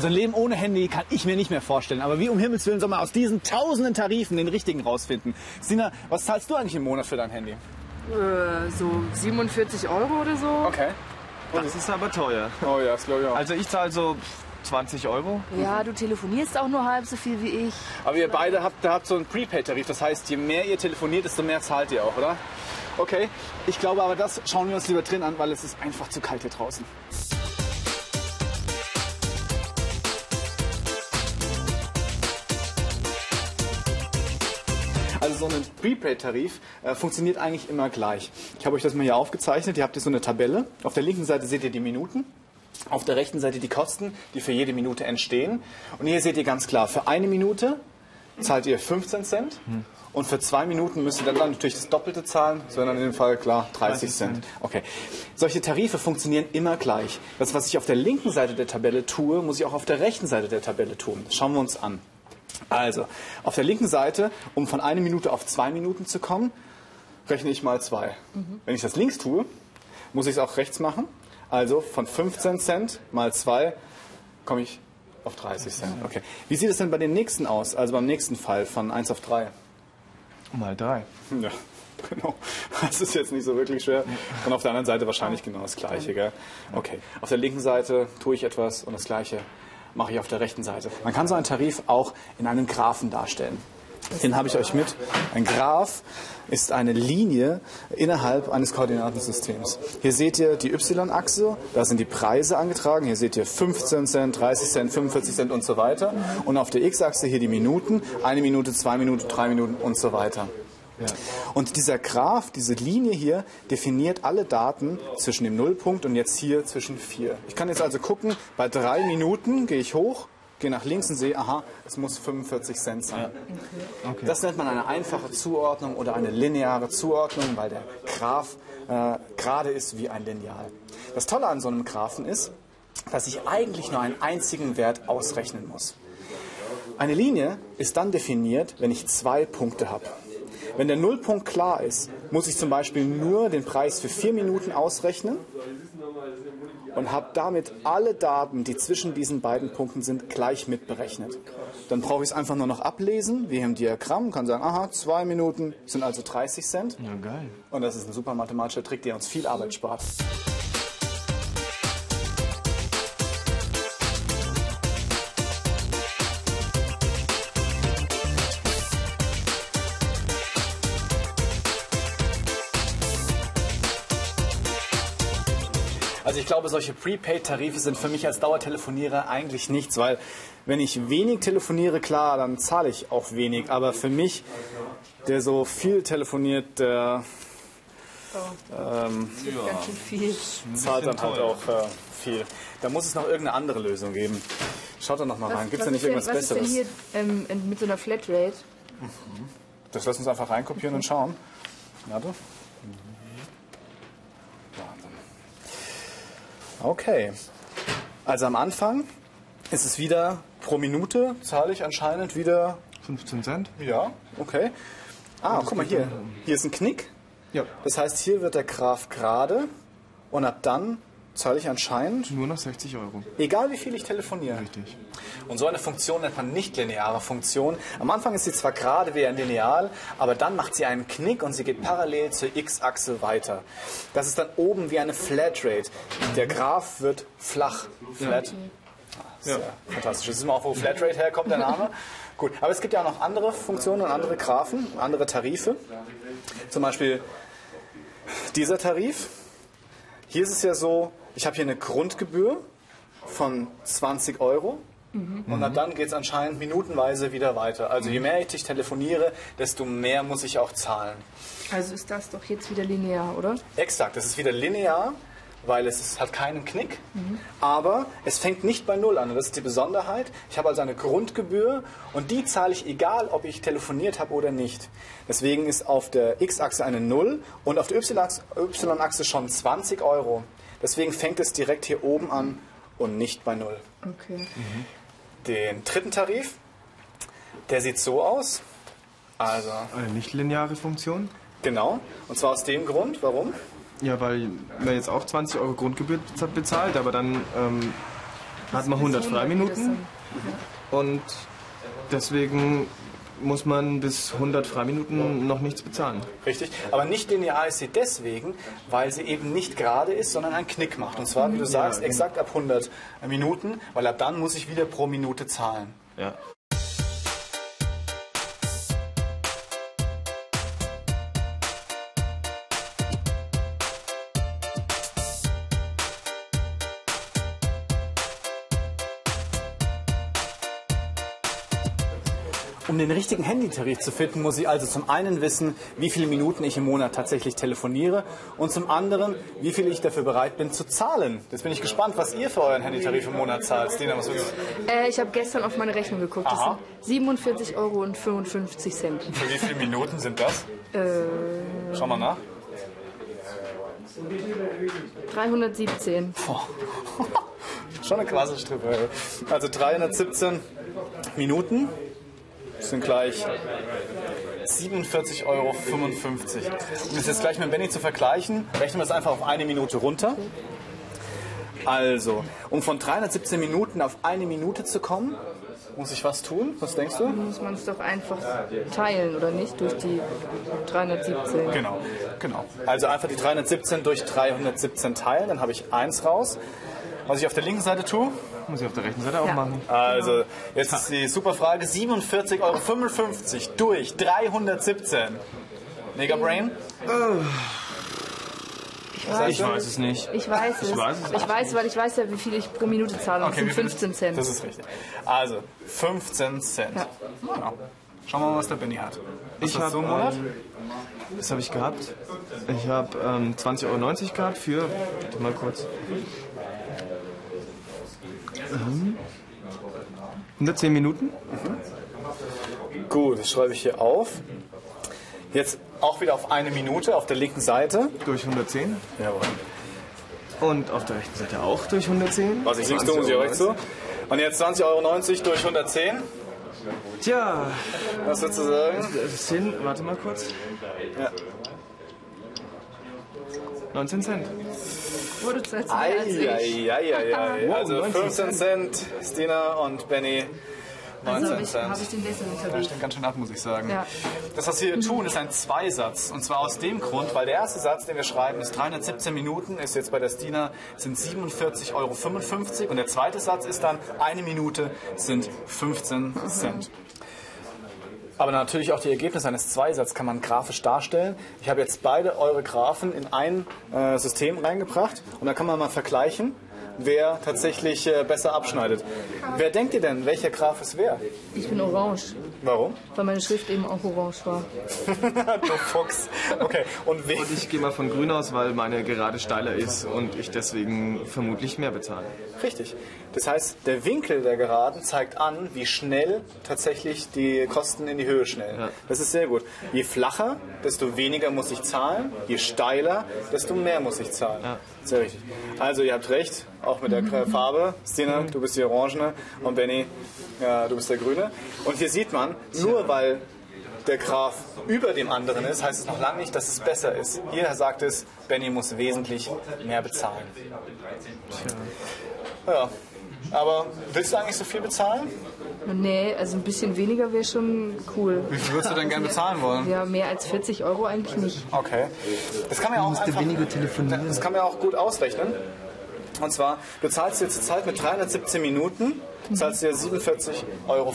Also ein Leben ohne Handy kann ich mir nicht mehr vorstellen. Aber wie um Himmels Willen soll man aus diesen tausenden Tarifen den richtigen rausfinden? Sina, was zahlst du eigentlich im Monat für dein Handy? Äh, so 47 Euro oder so. Okay. Das ist aber teuer. Oh ja, das glaube ich auch. Also ich zahle so 20 Euro. Ja, du telefonierst auch nur halb so viel wie ich. Aber ihr beide habt, habt so einen Prepaid-Tarif. Das heißt, je mehr ihr telefoniert, desto mehr zahlt ihr auch, oder? Okay. Ich glaube aber, das schauen wir uns lieber drin an, weil es ist einfach zu kalt hier draußen. Also so ein Prepaid-Tarif äh, funktioniert eigentlich immer gleich. Ich habe euch das mal hier aufgezeichnet. Ihr habt hier so eine Tabelle. Auf der linken Seite seht ihr die Minuten. Auf der rechten Seite die Kosten, die für jede Minute entstehen. Und hier seht ihr ganz klar, für eine Minute zahlt ihr 15 Cent. Und für zwei Minuten müsst ihr dann natürlich das Doppelte zahlen, sondern in dem Fall klar 30 Cent. Okay. Solche Tarife funktionieren immer gleich. Das, was ich auf der linken Seite der Tabelle tue, muss ich auch auf der rechten Seite der Tabelle tun. Das schauen wir uns an. Also, auf der linken Seite, um von einer Minute auf zwei Minuten zu kommen, rechne ich mal zwei. Wenn ich das links tue, muss ich es auch rechts machen. Also von 15 Cent mal zwei komme ich auf 30 Cent. Okay. Wie sieht es denn bei den nächsten aus? Also beim nächsten Fall von 1 auf 3? Mal drei. Ja, genau. Das ist jetzt nicht so wirklich schwer. Und auf der anderen Seite wahrscheinlich genau das Gleiche. Gell? Okay. Auf der linken Seite tue ich etwas und das Gleiche mache ich auf der rechten Seite. Man kann so einen Tarif auch in einem Graphen darstellen. Den habe ich euch mit. Ein Graph ist eine Linie innerhalb eines Koordinatensystems. Hier seht ihr die Y-Achse, da sind die Preise angetragen. Hier seht ihr 15 Cent, 30 Cent, 45 Cent und so weiter. Und auf der X-Achse hier die Minuten, eine Minute, zwei Minuten, drei Minuten und so weiter. Und dieser Graph, diese Linie hier, definiert alle Daten zwischen dem Nullpunkt und jetzt hier zwischen 4. Ich kann jetzt also gucken, bei drei Minuten gehe ich hoch, gehe nach links und sehe, aha, es muss 45 Cent sein. Okay. Das nennt man eine einfache Zuordnung oder eine lineare Zuordnung, weil der Graph äh, gerade ist wie ein Lineal. Das Tolle an so einem Graphen ist, dass ich eigentlich nur einen einzigen Wert ausrechnen muss. Eine Linie ist dann definiert, wenn ich zwei Punkte habe. Wenn der Nullpunkt klar ist, muss ich zum Beispiel nur den Preis für vier Minuten ausrechnen und habe damit alle Daten, die zwischen diesen beiden Punkten sind, gleich mitberechnet. Dann brauche ich es einfach nur noch ablesen, wie im Diagramm, kann sagen, aha, zwei Minuten sind also 30 Cent. Ja, geil. Und das ist ein super mathematischer Trick, der uns viel Arbeit spart. Also ich glaube, solche Prepaid-Tarife sind für mich als Dauertelefonierer eigentlich nichts, weil wenn ich wenig telefoniere, klar, dann zahle ich auch wenig. Aber für mich, der so viel telefoniert, der ähm, Ganz schön viel. zahlt dann halt auch äh, viel. Da muss es noch irgendeine andere Lösung geben. Schaut da noch mal rein. Gibt es da nicht ist denn- irgendwas was ist denn Besseres? hier ähm, mit so einer Flatrate? Das lassen uns einfach reinkopieren und schauen. Warte. Okay. Also am Anfang ist es wieder pro Minute, zahle ich anscheinend wieder. 15 Cent? Ja, okay. Ah, guck mal hier. Hier ist ein Knick. Ja. Das heißt, hier wird der Graph gerade und ab dann zahle ich anscheinend, Nur noch 60 Euro. egal wie viel ich telefoniere. Richtig. Und so eine Funktion nennt man nicht-lineare Funktion. Am Anfang ist sie zwar gerade wie ein Lineal, aber dann macht sie einen Knick und sie geht parallel zur x-Achse weiter. Das ist dann oben wie eine Flatrate. Der Graph wird flach. Flat. Ja. Fantastisch. Das ist immer auch, wo Flatrate herkommt, der Name. Gut, aber es gibt ja auch noch andere Funktionen und andere Graphen, andere Tarife. Zum Beispiel dieser Tarif. Hier ist es ja so, ich habe hier eine Grundgebühr von 20 Euro. Und ab dann geht es anscheinend minutenweise wieder weiter. Also je mehr ich dich telefoniere, desto mehr muss ich auch zahlen. Also ist das doch jetzt wieder linear, oder? Exakt, das ist wieder linear, weil es ist, hat keinen Knick. Aber es fängt nicht bei Null an. Und das ist die Besonderheit. Ich habe also eine Grundgebühr und die zahle ich egal, ob ich telefoniert habe oder nicht. Deswegen ist auf der X-Achse eine Null und auf der Y-Achse schon 20 Euro. Deswegen fängt es direkt hier oben an und nicht bei Null. Okay. Den dritten Tarif, der sieht so aus. Also, Eine nicht-lineare Funktion? genau. Und zwar aus dem Grund, warum? Ja, weil man jetzt auch 20 Euro Grundgebühr beza- bezahlt, aber dann ähm, hat man 100 Freiminuten und deswegen muss man bis 100 Freiminuten noch nichts bezahlen. Richtig. Aber nicht linear ist sie deswegen, weil sie eben nicht gerade ist, sondern einen Knick macht. Und zwar, wie du sagst, exakt ab 100 Minuten, weil ab dann muss ich wieder pro Minute zahlen. Ja. Den richtigen Handytarif zu finden, muss ich also zum einen wissen, wie viele Minuten ich im Monat tatsächlich telefoniere und zum anderen, wie viel ich dafür bereit bin zu zahlen. Jetzt bin ich gespannt, was ihr für euren Handytarif im Monat zahlt. Dina, was willst du? Äh, ich habe gestern auf meine Rechnung geguckt. Das Aha. sind 47,55 Euro. und 55 Cent. Für wie viele Minuten sind das? Äh, Schau mal nach. 317. Schon eine krasse Strippe. Also 317 Minuten sind gleich 47,55 Euro. Um das jetzt gleich mit Benny zu vergleichen, rechnen wir es einfach auf eine Minute runter. Also, um von 317 Minuten auf eine Minute zu kommen, muss ich was tun? Was denkst du? Muss man es doch einfach teilen, oder nicht? Durch die 317. Genau, genau. Also einfach die 317 durch 317 teilen, dann habe ich 1 raus. Was ich auf der linken Seite tue, Muss ich auf der rechten Seite auch machen. Also, jetzt ist die super Frage: 47,55 Euro durch 317. Mega Brain? Ich weiß, Ich weiß es nicht. ich weiß es. Ich weiß es Ich weiß, weil ich weiß ja, wie viel ich pro Minute zahle. Das sind viel- 15 Cent. Das ist richtig. Also, 15 Cent. Ja. Genau. Schauen wir mal, was der Benny hat. Was Ich habe du im Monat? Was habe ich gehabt? Ich habe ähm, 20,90 Euro gehabt für, warte mal kurz, ähm, 110 Minuten. Gut, das schreibe ich hier auf. Jetzt auch wieder auf eine Minute auf der linken Seite. durch 110 Jawohl. und auf der rechten Seite auch durch 110. Was ich singst du, muss ich auch recht so. Und jetzt 20,90 Euro durch 110. Tja, Was würdest du sagen? das sind, warte mal kurz, Ja. 19 Cent. Wurde zuletzt mehr als ich. Eieieiei. Also 19 15 Cent, Stina und Benny. Also 19 habe ich, Cent. hab ich den Tarif. stimmt ganz schön ab, muss ich sagen. Ja. Das, was wir hier tun, ist ein Zweisatz. Und zwar aus dem Grund, weil der erste Satz, den wir schreiben, ist 317 Minuten, ist jetzt bei der Stina, sind 47,55 Euro. Und der zweite Satz ist dann, eine Minute sind 15 Cent. Aber natürlich auch die Ergebnisse eines Zweisatzes kann man grafisch darstellen. Ich habe jetzt beide eure Graphen in ein äh, System reingebracht und da kann man mal vergleichen, wer tatsächlich äh, besser abschneidet. Wer denkt ihr denn, welcher Graph es wäre? Ich bin orange, Warum? weil meine Schrift eben auch orange war. du Fuchs. Okay, und wen? Und ich gehe mal von grün aus, weil meine gerade steiler ist und ich deswegen vermutlich mehr bezahle. Richtig. Das heißt, der Winkel der Geraden zeigt an, wie schnell tatsächlich die Kosten in die Höhe schnellen. Ja. Das ist sehr gut. Je flacher, desto weniger muss ich zahlen. Je steiler, desto mehr muss ich zahlen. Ja. Sehr richtig. Also ihr habt recht, auch mit der Farbe. Stina, du bist die Orangene und Benny, ja, du bist der Grüne. Und hier sieht man, nur weil der Graph über dem anderen ist, heißt es noch lange nicht, dass es besser ist. Hier sagt es, Benny muss wesentlich mehr bezahlen. Ja. Aber willst du eigentlich so viel bezahlen? Nee, also ein bisschen weniger wäre schon cool. Wie viel würdest du denn gerne bezahlen wollen? Ja, mehr als 40 Euro eigentlich nicht. Okay. Das kann man ja auch einfach, weniger telefonieren. Das kann man ja auch gut ausrechnen. Und zwar, du zahlst jetzt Zeit mit 317 Minuten, zahlst dir 47,55 Euro.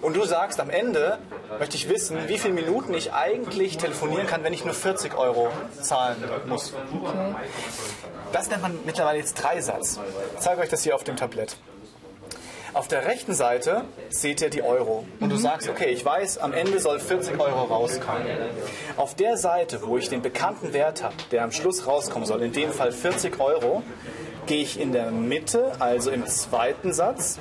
Und du sagst, am Ende möchte ich wissen, wie viele Minuten ich eigentlich telefonieren kann, wenn ich nur 40 Euro zahlen muss. Okay. Das nennt man mittlerweile jetzt Dreisatz. Ich zeige euch das hier auf dem Tablett. Auf der rechten Seite seht ihr die Euro. Und du sagst, okay, ich weiß, am Ende soll 40 Euro rauskommen. Auf der Seite, wo ich den bekannten Wert habe, der am Schluss rauskommen soll, in dem Fall 40 Euro, gehe ich in der Mitte, also im zweiten Satz,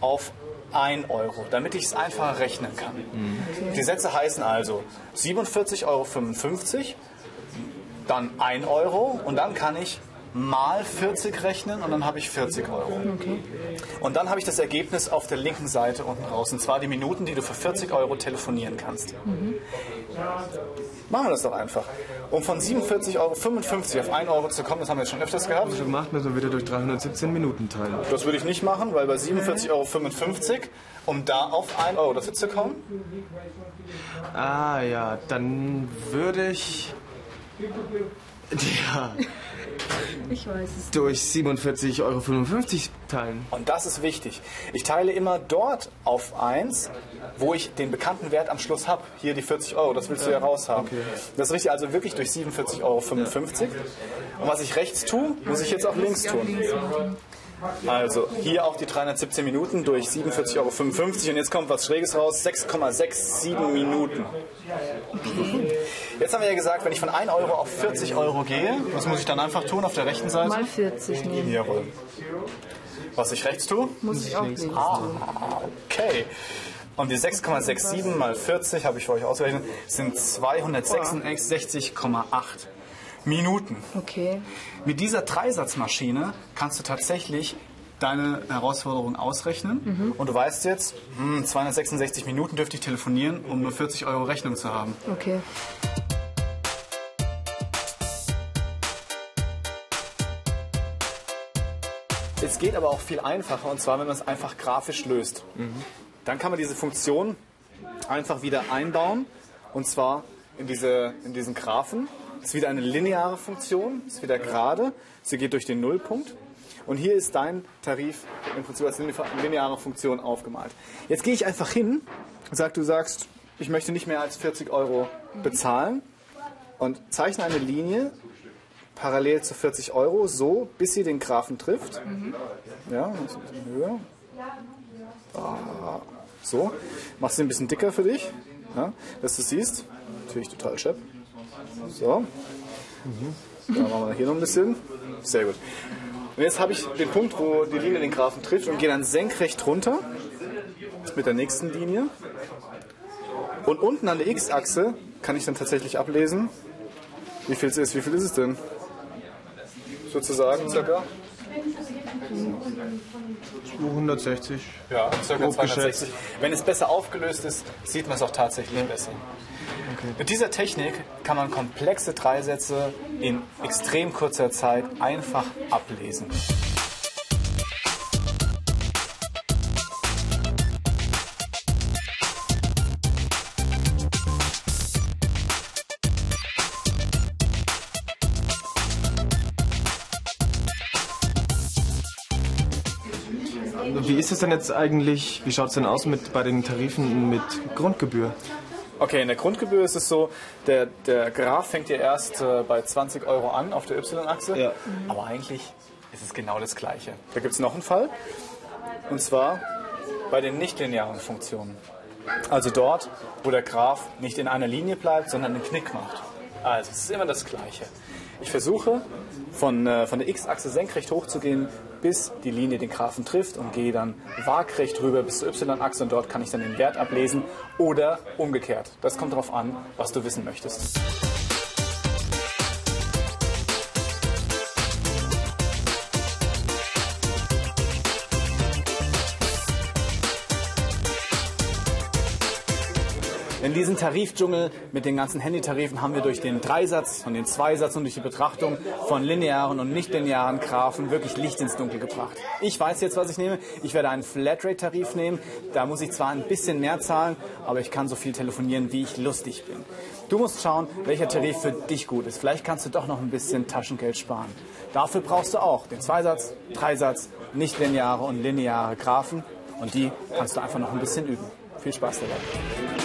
auf 1 Euro, damit ich es einfacher rechnen kann. Die Sätze heißen also 47,55 Euro, dann 1 Euro und dann kann ich mal 40 rechnen und dann habe ich 40 Euro. Okay. Und dann habe ich das Ergebnis auf der linken Seite unten raus. Und zwar die Minuten, die du für 40 Euro telefonieren kannst. Mhm. Machen wir das doch einfach. Um von 47,55 Euro auf 1 Euro zu kommen, das haben wir jetzt schon öfters gehabt. Also macht man so wieder durch 317 Minuten teilen. Das würde ich nicht machen, weil bei 47,55 Euro, um da auf 1 Euro dafür zu kommen. Ah ja, dann würde ich. Ja. Ich weiß es. Durch 47,55 Euro teilen. Und das ist wichtig. Ich teile immer dort auf 1, wo ich den bekannten Wert am Schluss habe. Hier die 40 Euro, das willst du ja raushaben. Okay. Das ist richtig, also wirklich durch 47,55 Euro. Und was ich rechts tue, muss ich jetzt auch links tun. Also hier auch die 317 Minuten durch 47,55 Euro. Und jetzt kommt was Schräges raus, 6,67 Minuten. Jetzt haben wir ja gesagt, wenn ich von 1 Euro auf 40 Euro gehe, was muss ich dann einfach tun auf der rechten Seite? Mal 40 nehmen. Jawohl. Was ich rechts tue? Muss ich auch links tun. Ah, okay. Und die 6,67 mal 40, habe ich für euch ausgerechnet, sind 266,8. Minuten. Okay. Mit dieser Dreisatzmaschine kannst du tatsächlich deine Herausforderung ausrechnen mhm. und du weißt jetzt, hm, 266 Minuten dürfte ich telefonieren, um nur 40 Euro Rechnung zu haben. Okay. Es geht aber auch viel einfacher und zwar, wenn man es einfach grafisch löst. Mhm. Dann kann man diese Funktion einfach wieder einbauen und zwar in, diese, in diesen Graphen ist wieder eine lineare Funktion, ist wieder gerade. Sie geht durch den Nullpunkt. Und hier ist dein Tarif im Prinzip als lineare Funktion aufgemalt. Jetzt gehe ich einfach hin und sage, du sagst, ich möchte nicht mehr als 40 Euro bezahlen und zeichne eine Linie parallel zu 40 Euro, so bis sie den Graphen trifft. Mhm. Ja, ein bisschen höher. Ah, so. Machst du ein bisschen dicker für dich, ja, dass du siehst. Natürlich total schepp. So. Mhm. Dann machen wir hier noch ein bisschen. Sehr gut. Und jetzt habe ich den Punkt, wo die Linie den Graphen trifft und gehe dann senkrecht runter mit der nächsten Linie. Und unten an der X-Achse kann ich dann tatsächlich ablesen, wie viel es ist. Wie viel ist es denn? Sozusagen circa? 260. Ja, circa 260. Wenn es besser aufgelöst ist, sieht man es auch tatsächlich besser. Okay. Mit dieser Technik kann man komplexe Dreisätze in extrem kurzer Zeit einfach ablesen. Wie ist es denn jetzt eigentlich, wie schaut es denn aus mit, bei den Tarifen mit Grundgebühr? Okay, in der Grundgebühr ist es so, der, der Graph fängt ja erst äh, bei 20 Euro an auf der Y-Achse, ja. aber eigentlich ist es genau das Gleiche. Da gibt es noch einen Fall, und zwar bei den nichtlinearen Funktionen. Also dort, wo der Graph nicht in einer Linie bleibt, sondern einen Knick macht. Also es ist immer das Gleiche. Ich versuche von, äh, von der X-Achse senkrecht hochzugehen, bis die Linie den Graphen trifft und gehe dann waagrecht rüber bis zur Y-Achse und dort kann ich dann den Wert ablesen oder umgekehrt. Das kommt darauf an, was du wissen möchtest. In diesem Tarifdschungel mit den ganzen Handytarifen haben wir durch den Dreisatz und den Zweisatz und durch die Betrachtung von linearen und nicht-linearen Graphen wirklich Licht ins Dunkel gebracht. Ich weiß jetzt, was ich nehme. Ich werde einen Flatrate-Tarif nehmen. Da muss ich zwar ein bisschen mehr zahlen, aber ich kann so viel telefonieren, wie ich lustig bin. Du musst schauen, welcher Tarif für dich gut ist. Vielleicht kannst du doch noch ein bisschen Taschengeld sparen. Dafür brauchst du auch den Zweisatz, Dreisatz, nicht-lineare und lineare Graphen. Und die kannst du einfach noch ein bisschen üben. Viel Spaß dabei.